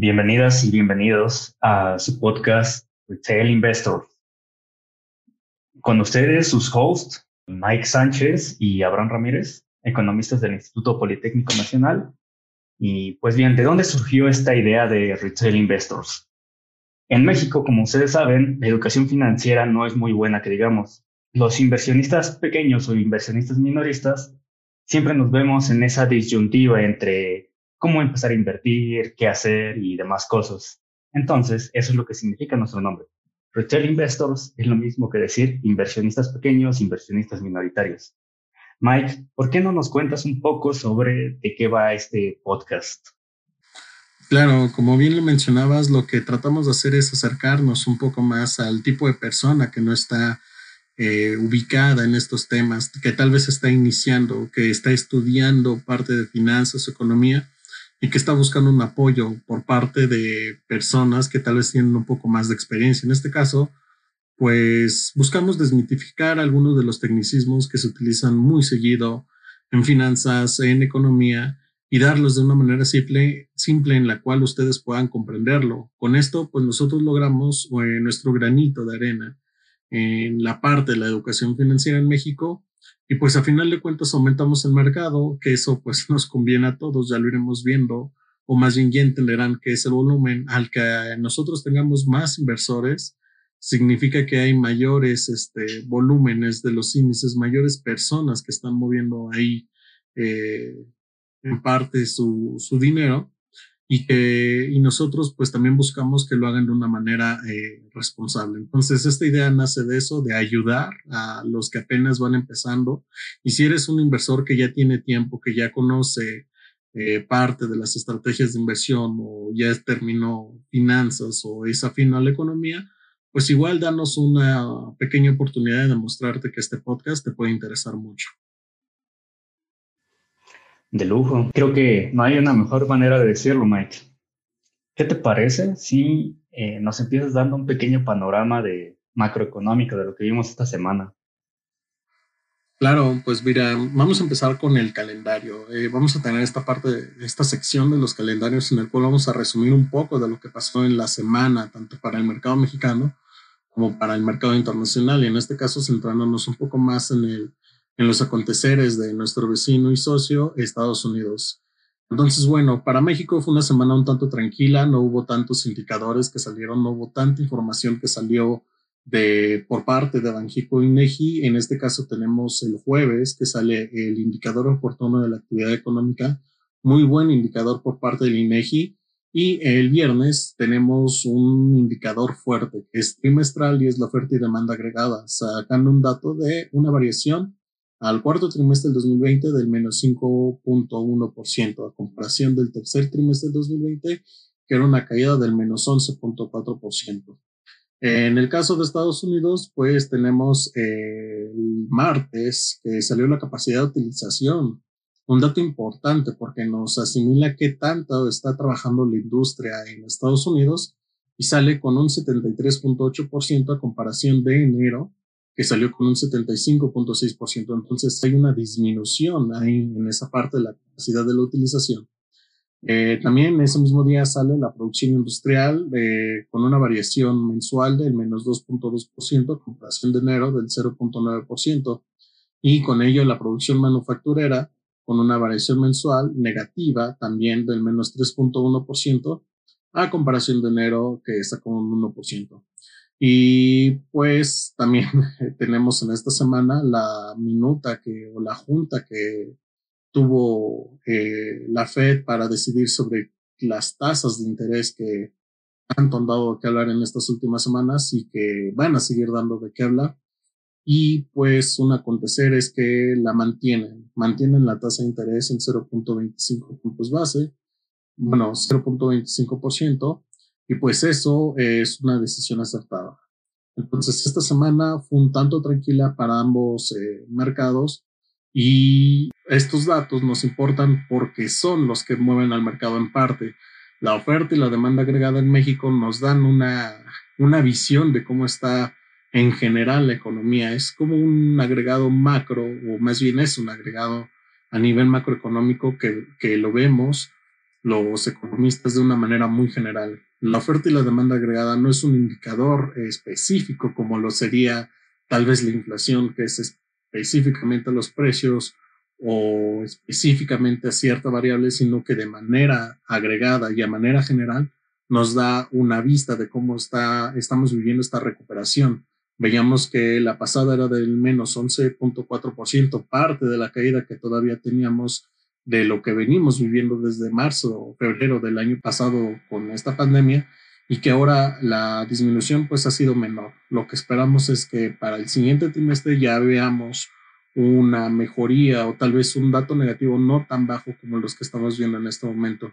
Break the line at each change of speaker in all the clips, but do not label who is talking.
Bienvenidas y bienvenidos a su podcast Retail Investor. Con ustedes sus hosts, Mike Sánchez y Abraham Ramírez, economistas del Instituto Politécnico Nacional. Y pues bien, ¿de dónde surgió esta idea de Retail Investors? En México, como ustedes saben, la educación financiera no es muy buena, que digamos. Los inversionistas pequeños o inversionistas minoristas siempre nos vemos en esa disyuntiva entre cómo empezar a invertir, qué hacer y demás cosas. Entonces, eso es lo que significa nuestro nombre. Retail Investors es lo mismo que decir inversionistas pequeños, inversionistas minoritarios. Mike, ¿por qué no nos cuentas un poco sobre de qué va este podcast?
Claro, como bien lo mencionabas, lo que tratamos de hacer es acercarnos un poco más al tipo de persona que no está eh, ubicada en estos temas, que tal vez está iniciando, que está estudiando parte de finanzas, economía, y que está buscando un apoyo por parte de personas que tal vez tienen un poco más de experiencia. En este caso, pues buscamos desmitificar algunos de los tecnicismos que se utilizan muy seguido en finanzas, en economía y darlos de una manera simple, simple en la cual ustedes puedan comprenderlo. Con esto, pues nosotros logramos eh, nuestro granito de arena en la parte de la educación financiera en México y pues a final de cuentas aumentamos el mercado, que eso pues nos conviene a todos, ya lo iremos viendo, o más bien ya entenderán que ese volumen al que nosotros tengamos más inversores, significa que hay mayores este, volúmenes de los índices, mayores personas que están moviendo ahí eh, en parte su, su dinero y que y nosotros pues también buscamos que lo hagan de una manera eh, responsable. Entonces esta idea nace de eso, de ayudar a los que apenas van empezando y si eres un inversor que ya tiene tiempo, que ya conoce eh, parte de las estrategias de inversión o ya terminó finanzas o es afín a la economía, pues igual danos una pequeña oportunidad de demostrarte que este podcast te puede interesar mucho.
De lujo. Creo que no hay una mejor manera de decirlo, Mike. ¿Qué te parece si eh, nos empiezas dando un pequeño panorama de macroeconómico de lo que vimos esta semana?
Claro, pues mira, vamos a empezar con el calendario. Eh, vamos a tener esta parte, esta sección de los calendarios en el cual vamos a resumir un poco de lo que pasó en la semana, tanto para el mercado mexicano como para el mercado internacional. Y en este caso, centrándonos un poco más en el en los aconteceres de nuestro vecino y socio, Estados Unidos. Entonces, bueno, para México fue una semana un tanto tranquila, no hubo tantos indicadores que salieron, no hubo tanta información que salió de, por parte de Banjico y. En este caso tenemos el jueves que sale el indicador oportuno de la actividad económica, muy buen indicador por parte del INEGI. Y el viernes tenemos un indicador fuerte que es trimestral y es la oferta y demanda agregada, sacando un dato de una variación al cuarto trimestre del 2020 del menos 5.1% a comparación del tercer trimestre del 2020 que era una caída del menos 11.4%. En el caso de Estados Unidos, pues tenemos eh, el martes que salió la capacidad de utilización, un dato importante porque nos asimila qué tanto está trabajando la industria en Estados Unidos y sale con un 73.8% a comparación de enero que salió con un 75.6%. Entonces hay una disminución ahí en esa parte de la capacidad de la utilización. Eh, también ese mismo día sale la producción industrial eh, con una variación mensual del menos 2.2%, comparación de enero del 0.9%, y con ello la producción manufacturera con una variación mensual negativa también del menos 3.1%, a comparación de enero que está con un 1%. Y pues también tenemos en esta semana la minuta que, o la junta que tuvo eh, la Fed para decidir sobre las tasas de interés que han dado que hablar en estas últimas semanas y que van a seguir dando de qué hablar. Y pues un acontecer es que la mantienen, mantienen la tasa de interés en 0.25 puntos base, bueno, 0.25%, y pues eso es una decisión acertada. Entonces, esta semana fue un tanto tranquila para ambos eh, mercados y estos datos nos importan porque son los que mueven al mercado en parte. La oferta y la demanda agregada en México nos dan una, una visión de cómo está en general la economía. Es como un agregado macro, o más bien es un agregado a nivel macroeconómico que, que lo vemos los economistas de una manera muy general. La oferta y la demanda agregada no es un indicador específico como lo sería tal vez la inflación, que es específicamente los precios o específicamente a cierta variable, sino que de manera agregada y a manera general nos da una vista de cómo está, estamos viviendo esta recuperación. Veíamos que la pasada era del menos 11.4%, parte de la caída que todavía teníamos de lo que venimos viviendo desde marzo o febrero del año pasado con esta pandemia y que ahora la disminución pues ha sido menor. Lo que esperamos es que para el siguiente trimestre ya veamos una mejoría o tal vez un dato negativo no tan bajo como los que estamos viendo en este momento.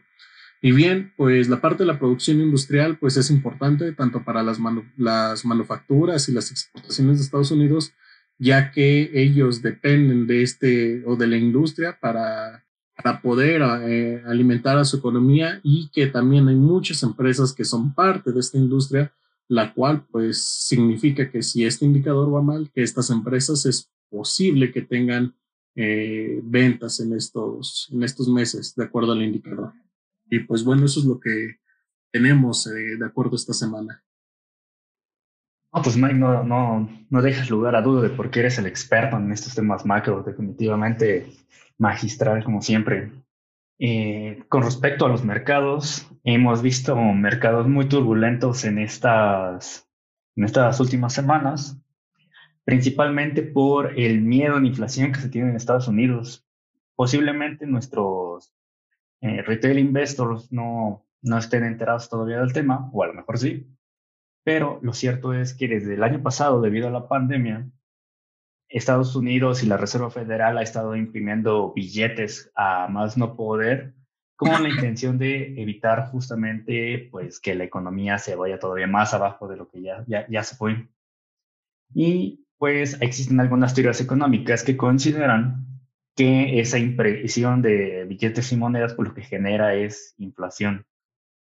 Y bien, pues la parte de la producción industrial pues es importante tanto para las, las manufacturas y las exportaciones de Estados Unidos, ya que ellos dependen de este o de la industria para para poder eh, alimentar a su economía y que también hay muchas empresas que son parte de esta industria, la cual pues significa que si este indicador va mal, que estas empresas es posible que tengan eh, ventas en estos, en estos meses, de acuerdo al indicador. Y pues bueno, eso es lo que tenemos eh, de acuerdo esta semana.
No, pues Mike, no, no, no dejas lugar a duda de por qué eres el experto en estos temas macro. Definitivamente magistral como siempre. Eh, con respecto a los mercados, hemos visto mercados muy turbulentos en estas, últimas semanas, principalmente por el miedo en inflación que se tiene en Estados Unidos. Posiblemente nuestros eh, retail investors no, no estén enterados todavía del tema, o a lo mejor sí, pero lo cierto es que desde el año pasado, debido a la pandemia, Estados Unidos y la Reserva Federal ha estado imprimiendo billetes a más no poder con la intención de evitar justamente pues que la economía se vaya todavía más abajo de lo que ya, ya, ya se fue. Y pues existen algunas teorías económicas que consideran que esa impresión de billetes y monedas pues lo que genera es inflación.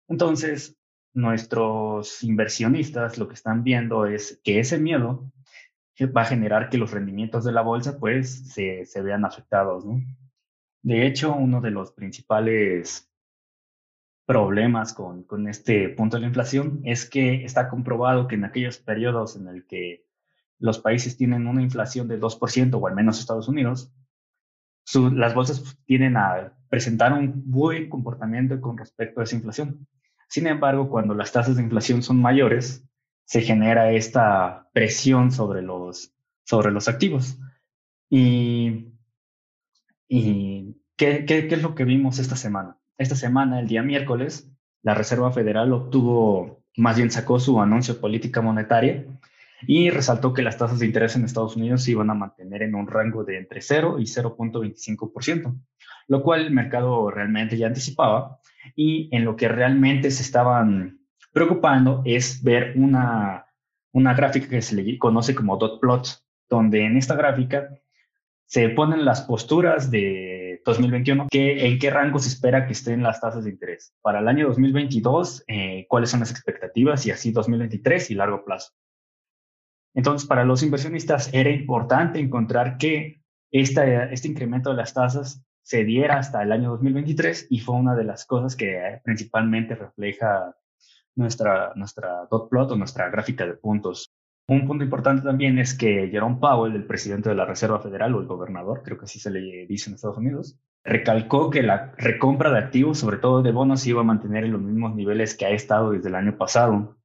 Entonces, nuestros inversionistas lo que están viendo es que ese miedo va a generar que los rendimientos de la bolsa pues se, vean afectados. ¿no? De hecho, uno de los principales problemas con, este punto de la inflación es que está comprobado que en aquellos periodos en el que los países tienen una inflación de 2%, o al menos Estados Unidos, las bolsas tienden a presentar un buen comportamiento con respecto a esa inflación. Sin embargo, cuando las tasas de inflación son mayores, se genera esta presión sobre los, sobre los activos. Y, ¿qué, qué, qué es lo que vimos esta semana? Esta semana, el día miércoles, la Reserva Federal obtuvo, más bien sacó su anuncio de política monetaria y resaltó que las tasas de interés en Estados Unidos se iban a mantener en un rango de entre 0 y 0.25%, lo cual el mercado realmente ya anticipaba y en lo que realmente se estaban preocupando es ver una, una gráfica que se le conoce como dot plot, donde en esta gráfica se ponen las posturas de 2021, que, en qué rango se espera que estén las tasas de interés. Para el año 2022, eh, cuáles son las expectativas y así 2023 y largo plazo. Entonces, para los inversionistas era importante encontrar que esta, este incremento de las tasas se diera hasta el año 2023 y fue una de las cosas que principalmente refleja nuestra, nuestra dot plot o nuestra gráfica de puntos. Un punto importante también es que Jerome Powell, el presidente de la Reserva Federal o el gobernador, creo que así se le dice en Estados Unidos, recalcó que la recompra de activos, sobre todo de bonos, iba a mantener en los mismos niveles que ha estado desde el año pasado.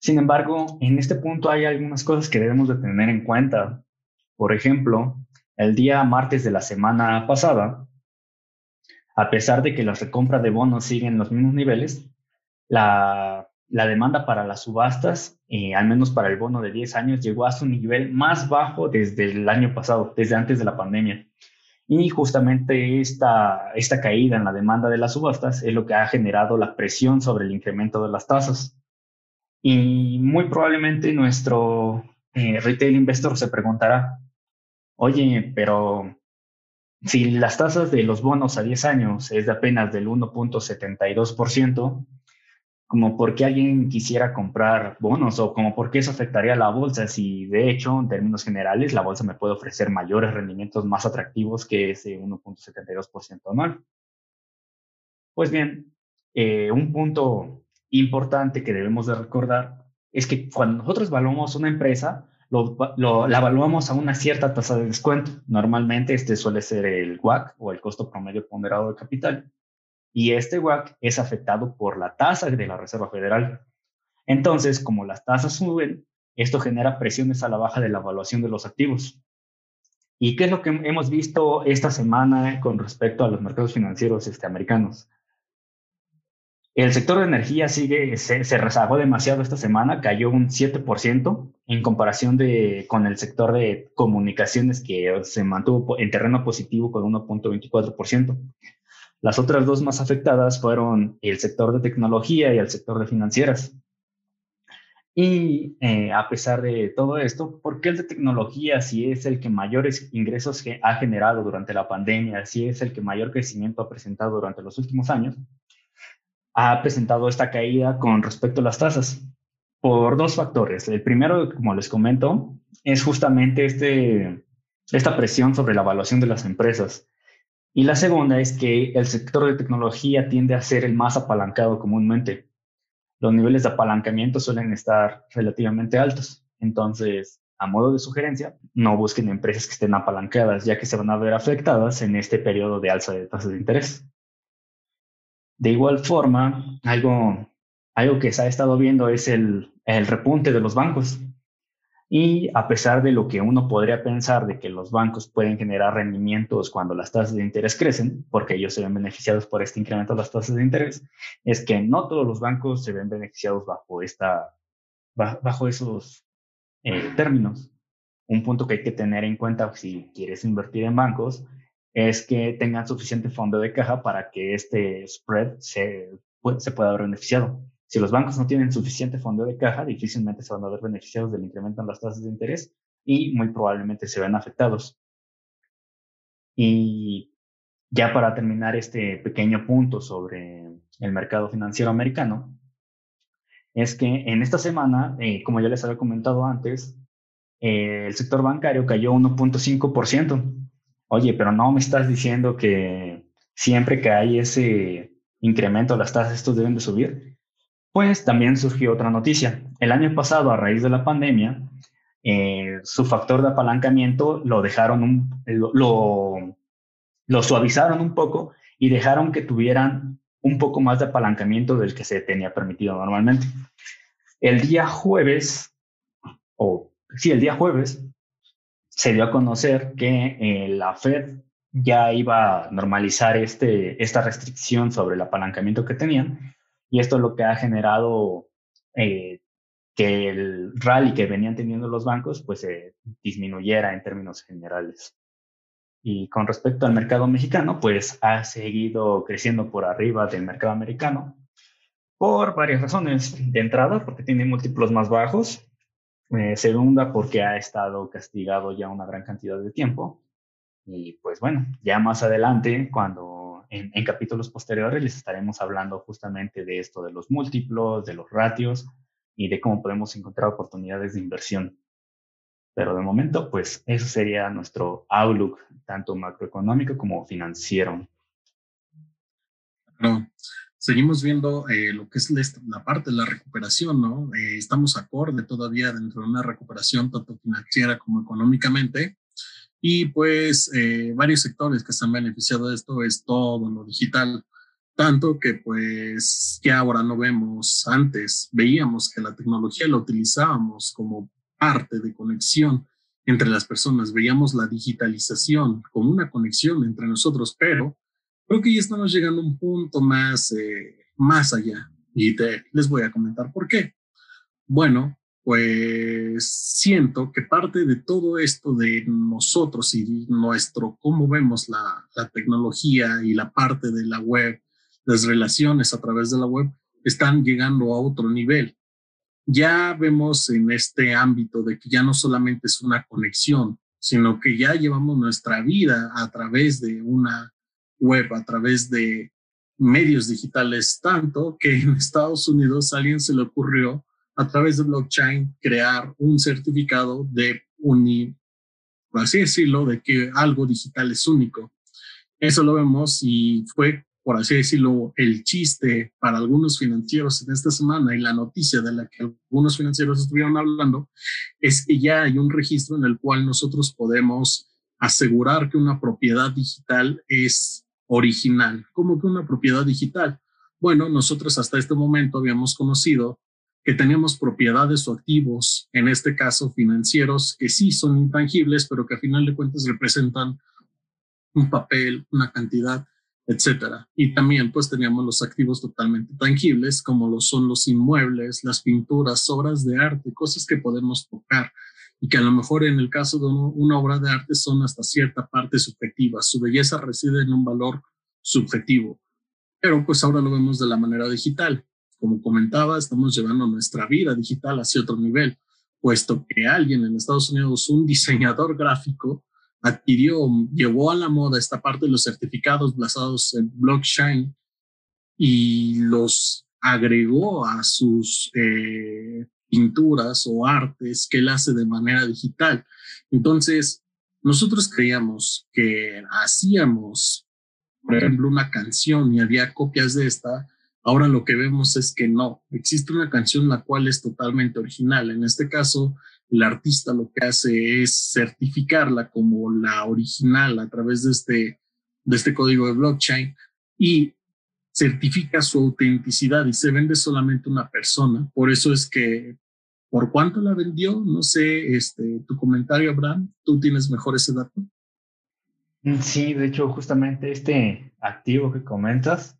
Sin embargo, en este punto hay algunas cosas que debemos de tener en cuenta. Por ejemplo, el día martes de la semana pasada, a pesar de que la recompra de bonos siguen en los mismos niveles, la, demanda para las subastas, eh, al menos para el bono de 10 años, llegó a su nivel más bajo desde el año pasado, desde antes de la pandemia. Y justamente esta, esta caída en la demanda de las subastas es lo que ha generado la presión sobre el incremento de las tasas. Y muy probablemente nuestro eh, retail investor se preguntará, oye, pero si las tasas de los bonos a 10 años es de apenas del 1.72%, como por qué alguien quisiera comprar bonos o como por qué eso afectaría a la bolsa si de hecho en términos generales la bolsa me puede ofrecer mayores rendimientos más atractivos que ese 1.72% anual. Pues bien, eh, un punto importante que debemos de recordar es que cuando nosotros evaluamos una empresa, la evaluamos a una cierta tasa de descuento. Normalmente este suele ser el WAC o el costo promedio ponderado de capital. Y este WAC es afectado por la tasa de la Reserva Federal. Entonces, como las tasas suben, esto genera presiones a la baja de la evaluación de los activos. ¿Y qué es lo que hemos visto esta semana con respecto a los mercados financieros este, americanos? El sector de energía sigue, se, rezagó demasiado esta semana, cayó un 7% en comparación de, con el sector de comunicaciones que se mantuvo en terreno positivo con 1.24%. Las otras dos más afectadas fueron el sector de tecnología y el sector de financieras. Y eh, a pesar de todo esto, ¿por qué el de tecnología, si es el que mayores ingresos ha generado durante la pandemia, si es el que mayor crecimiento ha presentado durante los últimos años, ha presentado esta caída con respecto a las tasas? Por dos factores. El primero, como les comento, es justamente este, esta presión sobre la evaluación de las empresas. Y la segunda es que el sector de tecnología tiende a ser el más apalancado comúnmente los niveles de apalancamiento suelen estar relativamente altos. Entonces, a modo de sugerencia, no busquen empresas que estén apalancadas, ya que se van a ver afectadas en este periodo de alza de tasas de interés. De igual forma, algo, algo que se ha estado viendo es el, el repunte de los bancos. Y a pesar de lo que uno podría pensar de que los bancos pueden generar rendimientos cuando las tasas de interés crecen, porque ellos se ven beneficiados por este incremento de las tasas de interés, es que no todos los bancos se ven beneficiados bajo, esta, bajo esos eh, términos. Un punto que hay que tener en cuenta si quieres invertir en bancos es que tengan suficiente fondo de caja para que este spread se, se pueda haber beneficiado. Si los bancos no tienen suficiente fondo de caja, difícilmente se van a ver beneficiados del incremento en las tasas de interés y muy probablemente se vean afectados. Y ya para terminar este pequeño punto sobre el mercado financiero americano, es que en esta semana, eh, como ya les había comentado antes, eh, el sector bancario cayó 1.5%. Oye, pero no me estás diciendo que siempre que hay ese incremento las tasas, estos deben de subir. Pues también surgió otra noticia. El año pasado, a raíz de la pandemia, eh, su factor de apalancamiento lo dejaron, lo suavizaron un poco y dejaron que tuvieran un poco más de apalancamiento del que se tenía permitido normalmente. El día jueves, o sí, el día jueves, se dio a conocer que eh, la Fed ya iba a normalizar este, esta restricción sobre el apalancamiento que tenían y esto es lo que ha generado eh, que el rally que venían teniendo los bancos pues se disminuyera en términos generales. Y con respecto al mercado mexicano, pues ha seguido creciendo por arriba del mercado americano por varias razones. De entrada, porque tiene múltiplos más bajos. Eh, segunda, porque ha estado castigado ya una gran cantidad de tiempo. Y pues bueno, ya más adelante, cuando en, capítulos posteriores les estaremos hablando justamente de esto, de los múltiplos, de los ratios y de cómo podemos encontrar oportunidades de inversión. Pero de momento, pues eso sería nuestro outlook, tanto macroeconómico como financiero.
Seguimos viendo eh, lo que es la, parte de la recuperación, ¿no? Eh, estamos acorde todavía dentro de una recuperación tanto financiera como económicamente. Y pues eh, varios sectores que se han beneficiado de esto es todo lo digital, tanto que pues ya ahora no vemos, antes veíamos que la tecnología la utilizábamos como parte de conexión entre las personas, veíamos la digitalización como una conexión entre nosotros, pero creo que ya estamos llegando a un punto más, eh, más allá. Y te, les voy a comentar por qué. Bueno, pues siento que parte de todo esto de nosotros y nuestro cómo vemos la, tecnología y la parte de la web, las relaciones a través de la web, están llegando a otro nivel. Ya vemos en este ámbito de que ya no solamente es una conexión, sino que ya llevamos nuestra vida a través de una web, a través de medios digitales, tanto que en Estados Unidos a alguien se le ocurrió a través de blockchain crear un certificado de uni, por así decirlo, de que algo digital es único. Eso lo vemos y fue por así decirlo, el chiste para algunos financieros en esta semana y la noticia de la que algunos financieros estuvieron hablando es que ya hay un registro en el cual nosotros podemos asegurar que una propiedad digital es original. ¿Cómo que una propiedad digital? Bueno, nosotros hasta este momento habíamos conocido que tenemos propiedades o activos, en este caso financieros, que sí son intangibles, pero que a final de cuentas representan un papel, una cantidad etcétera. Y también pues teníamos los activos totalmente tangibles, como lo son los inmuebles, las pinturas, obras de arte, cosas que podemos tocar y que a lo mejor en el caso de una obra de arte son hasta cierta parte subjetivas. Su belleza reside en un valor subjetivo, pero pues ahora lo vemos de la manera digital. Como comentaba, estamos llevando nuestra vida digital hacia otro nivel, puesto que alguien en Estados Unidos, un diseñador gráfico, adquirió, llevó a la moda esta parte de los certificados basados en blockchain y los agregó a sus eh, pinturas o artes que él hace de manera digital. Entonces, nosotros creíamos que hacíamos, por ejemplo, una canción y había copias de esta. Ahora lo que vemos es que no, existe una canción la cual es totalmente original. En este caso, el artista lo que hace es certificarla como la original a través de este, de este código de blockchain y certifica su autenticidad y se vende solamente una persona. Por eso es que, ¿por cuánto la vendió? No sé, este, tu comentario, Abraham, tú tienes mejor ese dato.
Sí, de hecho, justamente este activo que comentas,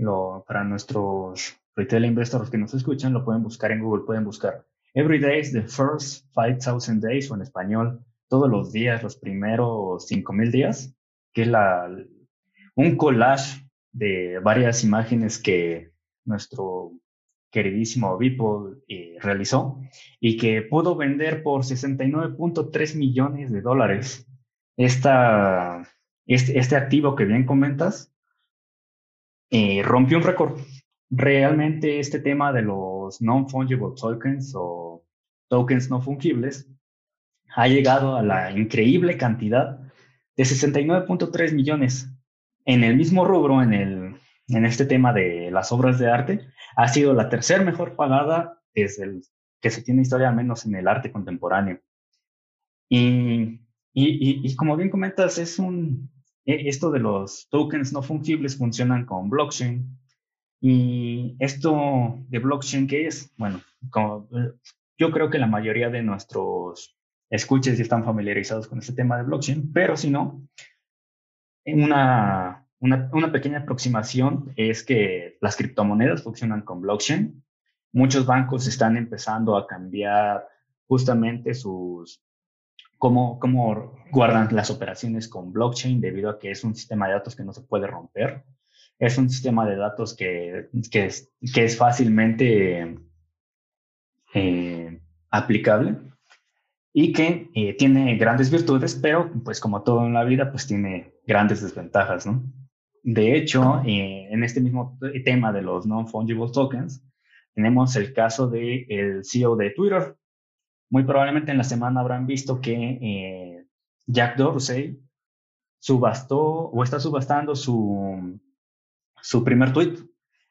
lo, para nuestros retail investors que nos escuchan, lo pueden buscar en Google, pueden buscar Every day is the first 5,000 days, o en español, todos los días, los primeros 5,000 días, que es la, un collage de varias imágenes que nuestro queridísimo Beeple eh, realizó y que pudo vender por 69.3 millones de dólares. Esta, este, este activo que bien comentas eh, rompió un récord realmente este tema de los non-fungible tokens o tokens no fungibles ha llegado a la increíble cantidad de 69.3 millones. En el mismo rubro, en, el, en este tema de las obras de arte, ha sido la tercera mejor pagada desde el que se tiene historia, al menos en el arte contemporáneo. Y, y, y como bien comentas, es un, esto de los tokens no fungibles funcionan con blockchain, y esto de blockchain, ¿qué es? Bueno, yo creo que la mayoría de nuestros escuches ya están familiarizados con este tema de blockchain, pero si no, una, una, una pequeña aproximación es que las criptomonedas funcionan con blockchain. Muchos bancos están empezando a cambiar justamente sus, cómo, cómo guardan las operaciones con blockchain debido a que es un sistema de datos que no se puede romper es un sistema de datos que, que, es, que es, fácilmente eh, aplicable y que eh, tiene grandes virtudes, pero pues como todo en la vida, pues tiene grandes desventajas, ¿no? De hecho, eh, en este mismo tema de los non-fungible tokens, tenemos el caso del el CEO de Twitter. Muy probablemente en la semana habrán visto que Jack Dorsey subastó o está subastando su su primer tweet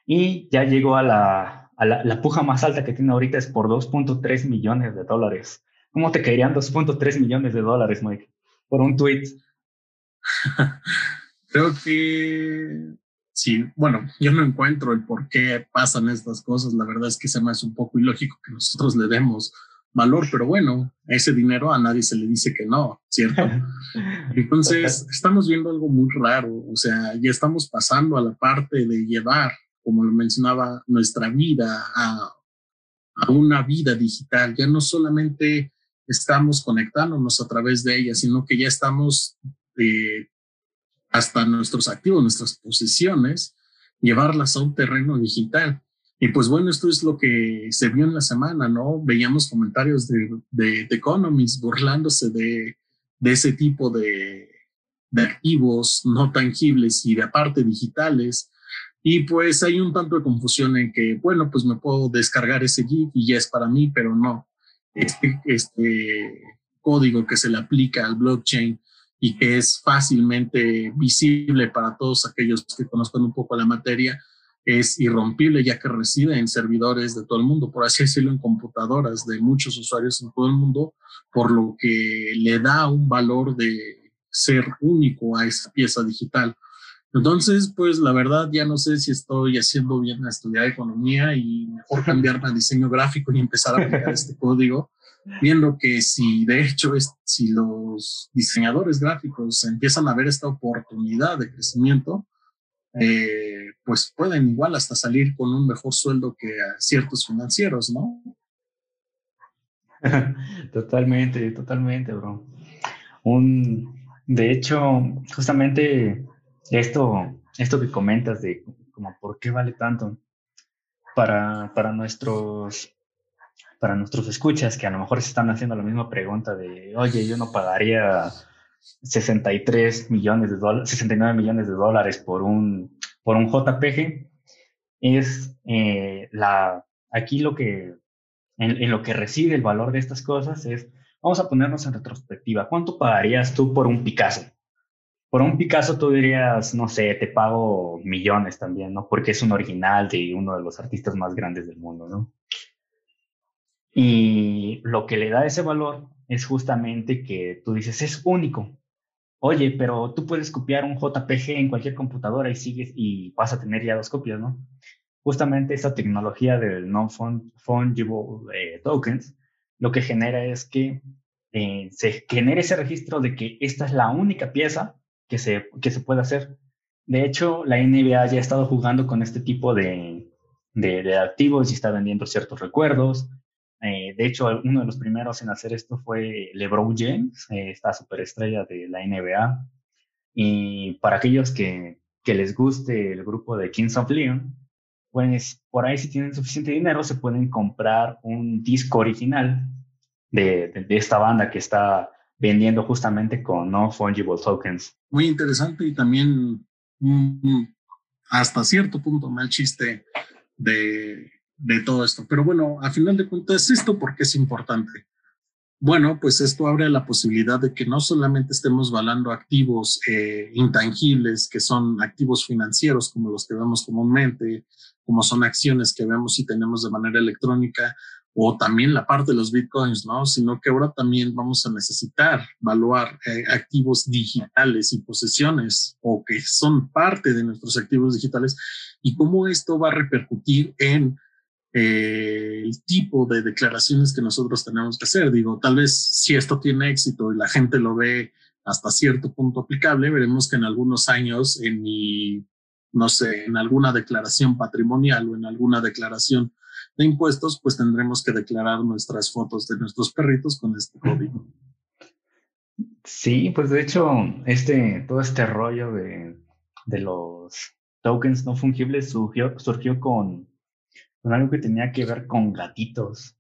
y ya llegó a la, a la, puja más alta que tiene ahorita es por 2.3 millones de dólares. ¿Cómo te caerían 2.3 millones de dólares, Mike, por un tweet?
Creo que sí, bueno, yo no encuentro el por qué pasan estas cosas. La verdad es que se me hace un poco ilógico que nosotros le demos valor, pero bueno, ese dinero a nadie se le dice que no, ¿cierto? Entonces, estamos viendo algo muy raro, o sea, ya estamos pasando a la parte de llevar, como lo mencionaba, nuestra vida a, a una vida digital, ya no solamente estamos conectándonos a través de ella, sino que ya estamos eh, hasta nuestros activos, nuestras posiciones, llevarlas a un terreno digital. Y pues bueno, esto es lo que se vio en la semana, ¿no? Veíamos comentarios de, de, Economist burlándose de, de ese tipo de, de activos no tangibles y de aparte digitales. Y pues hay un tanto de confusión en que, bueno, pues me puedo descargar ese GIF y ya es para mí, pero no. Este, este código que se le aplica al blockchain y que es fácilmente visible para todos aquellos que conozcan un poco la materia, es irrompible ya que reside en servidores de todo el mundo, por así decirlo, en computadoras de muchos usuarios en todo el mundo, por lo que le da un valor de ser único a esa pieza digital. Entonces, pues la verdad ya no sé si estoy haciendo bien la estudiar economía y mejor cambiarme a diseño gráfico y empezar a aplicar este código, viendo que si de hecho es, si los diseñadores gráficos empiezan a ver esta oportunidad de crecimiento, eh, pues pueden igual hasta salir con un mejor sueldo que ciertos financieros, ¿no?
totalmente, totalmente, bro. Un, de hecho, justamente esto, esto que comentas de como por qué vale tanto para, para nuestros para nuestros escuchas que a lo mejor se están haciendo la misma pregunta de, oye, yo no pagaría 63 millones de dólares, 69 millones de dólares por un, por un JPG, es eh, la, aquí lo que, en, lo que reside el valor de estas cosas es, vamos a ponernos en retrospectiva, ¿cuánto pagarías tú por un Picasso? Por un Picasso tú dirías, no sé, te pago millones también, ¿no? Porque es un original de uno de los artistas más grandes del mundo, ¿no? Y lo que le da ese valor es justamente que tú dices, es único. Oye, pero tú puedes copiar un JPG en cualquier computadora y sigues y vas a tener ya dos copias, ¿no? Justamente esa tecnología del non-fungible eh, tokens lo que genera es que eh, se genere ese registro de que esta es la única pieza que se, que se puede hacer. De hecho, la NBA ya ha estado jugando con este tipo de, de, activos y está vendiendo ciertos recuerdos. Eh, de hecho, uno de los primeros en hacer esto fue LeBron James, eh, esta superestrella de la NBA. Y para aquellos que, que les guste el grupo de Kings of Leon, pues por ahí si tienen suficiente dinero se pueden comprar un disco original de, de esta banda que está vendiendo justamente con no fungible tokens.
Muy interesante y también hasta cierto punto mal chiste de, de todo esto. Pero bueno, a final de cuentas, ¿esto porque es importante? Bueno, pues esto abre la posibilidad de que no solamente estemos valando activos eh, intangibles, que son activos financieros como los que vemos comúnmente, como son acciones que vemos y tenemos de manera electrónica, o también la parte de los bitcoins, ¿no? Sino que ahora también vamos a necesitar evaluar eh, activos digitales y posesiones o que son parte de nuestros activos digitales y cómo esto va a repercutir en eh, el tipo de declaraciones que nosotros tenemos que hacer. Digo, tal vez si esto tiene éxito y la gente lo ve hasta cierto punto aplicable, veremos que en algunos años en mi, no sé, en alguna declaración patrimonial o en alguna declaración de impuestos, pues tendremos que declarar nuestras fotos de nuestros perritos con este código.
Sí, pues de hecho, este, todo este rollo de, de los tokens no fungibles surgió, surgió con, con, algo que tenía que ver con gatitos.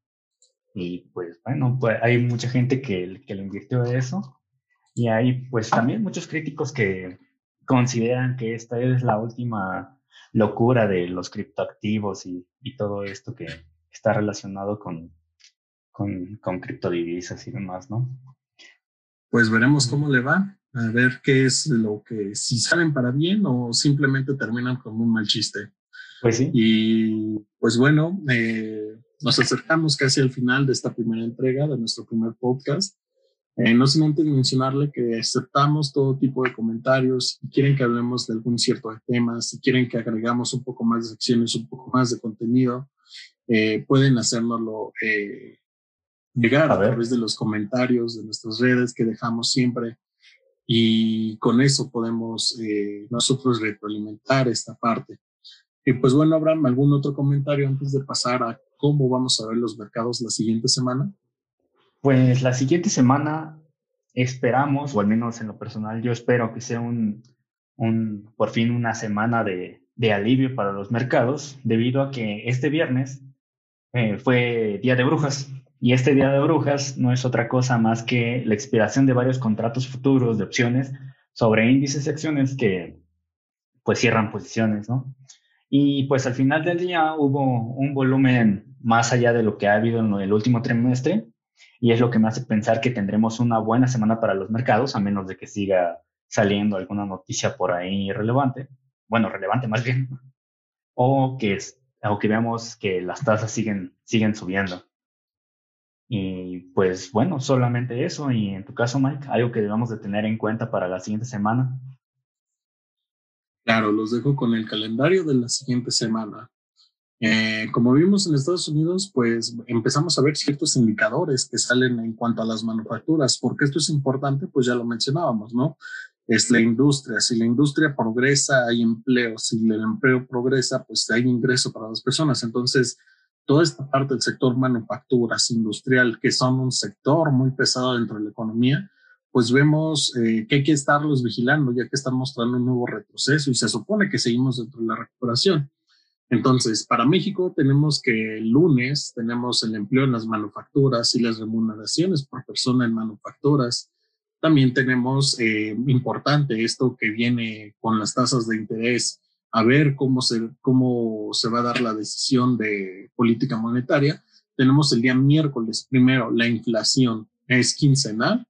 Y pues bueno, pues hay mucha gente que, que le invirtió eso. Y hay pues también muchos críticos que consideran que esta es la última locura de los criptoactivos y, y todo esto que está relacionado con, con, con criptodivisas y demás, ¿no?
Pues veremos cómo le va, a ver qué es lo que, si salen para bien o simplemente terminan como un mal chiste.
Pues sí.
Y pues bueno, eh, nos acercamos casi al final de esta primera entrega de nuestro primer podcast. Eh, no sin antes mencionarle que aceptamos todo tipo de comentarios. Si quieren que hablemos de algún cierto tema, si quieren que agregamos un poco más de secciones, un poco más de contenido, eh, pueden hacérnoslo eh, llegar a, través de los comentarios de nuestras redes que dejamos siempre. Y con eso podemos nosotros retroalimentar esta parte. Y pues bueno, Abraham, ¿algún otro comentario antes de pasar a cómo vamos a ver los mercados la siguiente semana?
Pues la siguiente semana esperamos, o al menos en lo personal, yo espero que sea un, un por fin una semana de, de, alivio para los mercados, debido a que este viernes eh, fue Día de Brujas. Y este Día de Brujas no es otra cosa más que la expiración de varios contratos futuros de opciones sobre índices y acciones que pues cierran posiciones, ¿no? Y pues al final del día hubo un volumen más allá de lo que ha habido en el último trimestre, Y es lo que me hace pensar que tendremos una buena semana para los mercados, a menos de que siga saliendo alguna noticia por ahí relevante, bueno, relevante más bien, o que, o que veamos que las tasas siguen, siguen subiendo. Y pues bueno, solamente eso. Y en tu caso, Mike, algo que debamos de tener en cuenta para la siguiente semana.
Claro, los dejo con el calendario de la siguiente semana. Eh, como vimos en Estados Unidos, pues empezamos a ver ciertos indicadores que salen en cuanto a las manufacturas. porque esto es importante? Pues ya lo mencionábamos, ¿no? Es la industria. Si la industria progresa, hay empleo. Si el empleo progresa, pues hay ingreso para las personas. Entonces, toda esta parte del sector manufacturas, industrial, que son un sector muy pesado dentro de la economía, pues vemos eh, que hay que estarlos vigilando, ya que están mostrando un nuevo retroceso y se supone que seguimos dentro de la recuperación. Entonces, para México tenemos que el lunes tenemos el empleo en las manufacturas y las remuneraciones por persona en manufacturas. También tenemos eh, importante esto que viene con las tasas de interés, a ver cómo se, cómo se va a dar la decisión de política monetaria. Tenemos el día miércoles primero la inflación, es quincenal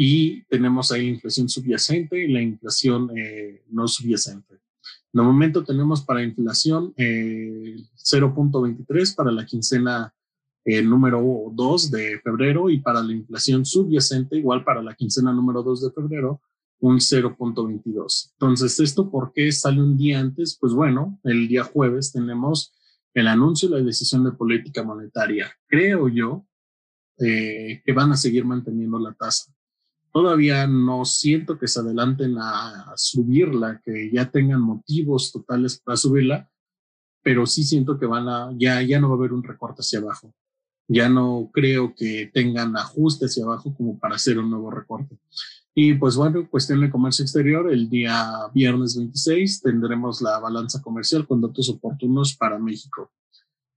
y tenemos ahí la inflación subyacente y la inflación eh, no subyacente. De momento tenemos para inflación eh, 0.23 para la quincena eh, número 2 de febrero y para la inflación subyacente, igual para la quincena número 2 de febrero, un 0.22. Entonces, ¿esto por qué sale un día antes? Pues bueno, el día jueves tenemos el anuncio y la decisión de política monetaria. Creo yo eh, que van a seguir manteniendo la tasa. Todavía no siento que se adelanten a subirla, que ya tengan motivos totales para subirla, pero sí siento que van a, ya, ya no va a haber un recorte hacia abajo. Ya no creo que tengan ajuste hacia abajo como para hacer un nuevo recorte. Y pues bueno, cuestión de comercio exterior, el día viernes 26 tendremos la balanza comercial con datos oportunos para México.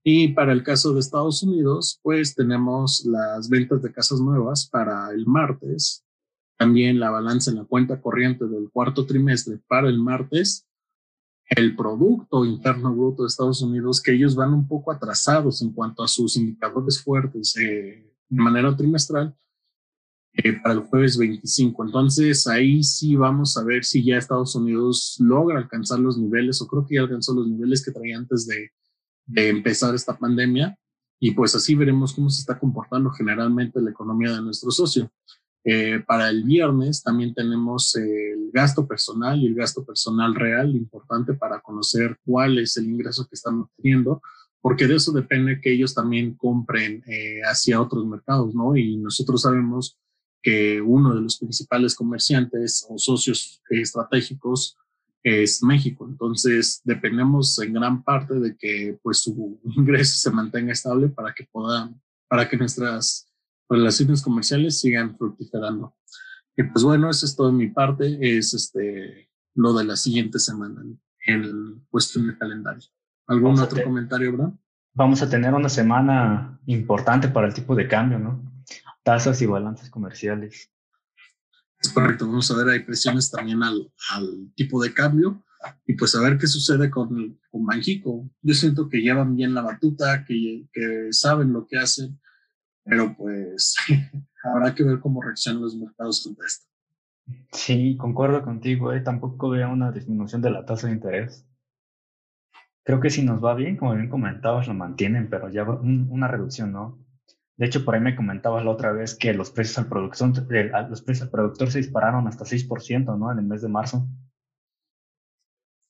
Y para el caso de Estados Unidos, pues tenemos las ventas de casas nuevas para el martes, también la balanza en la cuenta corriente del cuarto trimestre para el martes, el Producto Interno Bruto de Estados Unidos, que ellos van un poco atrasados en cuanto a sus indicadores fuertes eh, de manera trimestral, eh, para el jueves 25. Entonces ahí sí vamos a ver si ya Estados Unidos logra alcanzar los niveles, o creo que ya alcanzó los niveles que traía antes de, de empezar esta pandemia. Y pues así veremos cómo se está comportando generalmente la economía de nuestro socio. Eh, para el viernes también tenemos el gasto personal y el gasto personal real, importante para conocer cuál es el ingreso que están obteniendo, porque de eso depende que ellos también compren eh, hacia otros mercados, ¿no? Y nosotros sabemos que uno de los principales comerciantes o socios estratégicos es México. Entonces, dependemos en gran parte de que pues su ingreso se mantenga estable para que puedan, para que nuestras relaciones comerciales sigan fructificando. Y pues bueno, eso es todo de mi parte, es este, lo de la siguiente semana en cuestión de calendario. ¿Algún otro comentario, Bram?
Vamos a tener una semana importante para el tipo de cambio, ¿no? Tasas y balances comerciales.
Es correcto, vamos a ver, hay presiones también al, al tipo de cambio y pues a ver qué sucede con, con Banjico. Yo siento que llevan bien la batuta, que, que saben lo que hacen pero pues habrá que ver cómo reaccionan los mercados ante esto.
Sí, concuerdo contigo, ¿eh? tampoco veo una disminución de la tasa de interés. Creo que si nos va bien, como bien comentabas, lo mantienen, pero ya una reducción, ¿no? De hecho, por ahí me comentabas la otra vez que los precios al productor, los precios al productor se dispararon hasta 6%, ¿no? En el mes de marzo.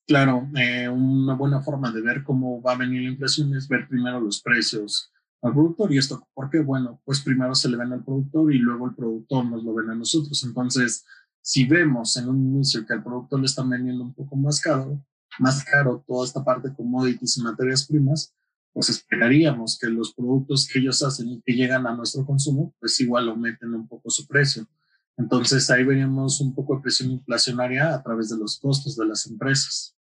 Claro, eh, una buena forma de ver cómo va a venir la inflación es ver primero los precios al productor. ¿Y esto por qué? Bueno, pues primero se le ven al productor y luego el productor nos lo ven a nosotros. Entonces, si vemos en un inicio que al productor le están vendiendo un poco más caro, más caro toda esta parte de commodities y materias primas, pues esperaríamos que los productos que ellos hacen y que llegan a nuestro consumo, pues igual aumenten un poco su precio. Entonces ahí veríamos un poco de presión inflacionaria a través de los costos de las empresas.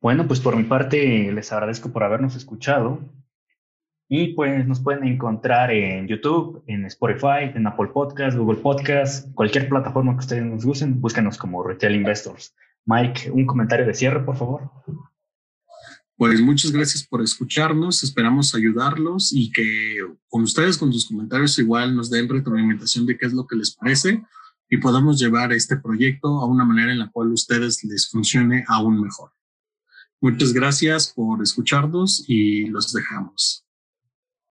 Bueno, pues por mi parte les agradezco por habernos escuchado. Y pues nos pueden encontrar en YouTube, en Spotify, en Apple Podcasts, Google Podcasts, cualquier plataforma que ustedes nos gusten, búsquenos como Retail Investors. Mike, un comentario de cierre, por favor.
Pues muchas gracias por escucharnos, esperamos ayudarlos y que con ustedes, con sus comentarios, igual nos den retroalimentación de qué es lo que les parece y podamos llevar este proyecto a una manera en la cual ustedes les funcione aún mejor. Muchas gracias por escucharnos y los dejamos.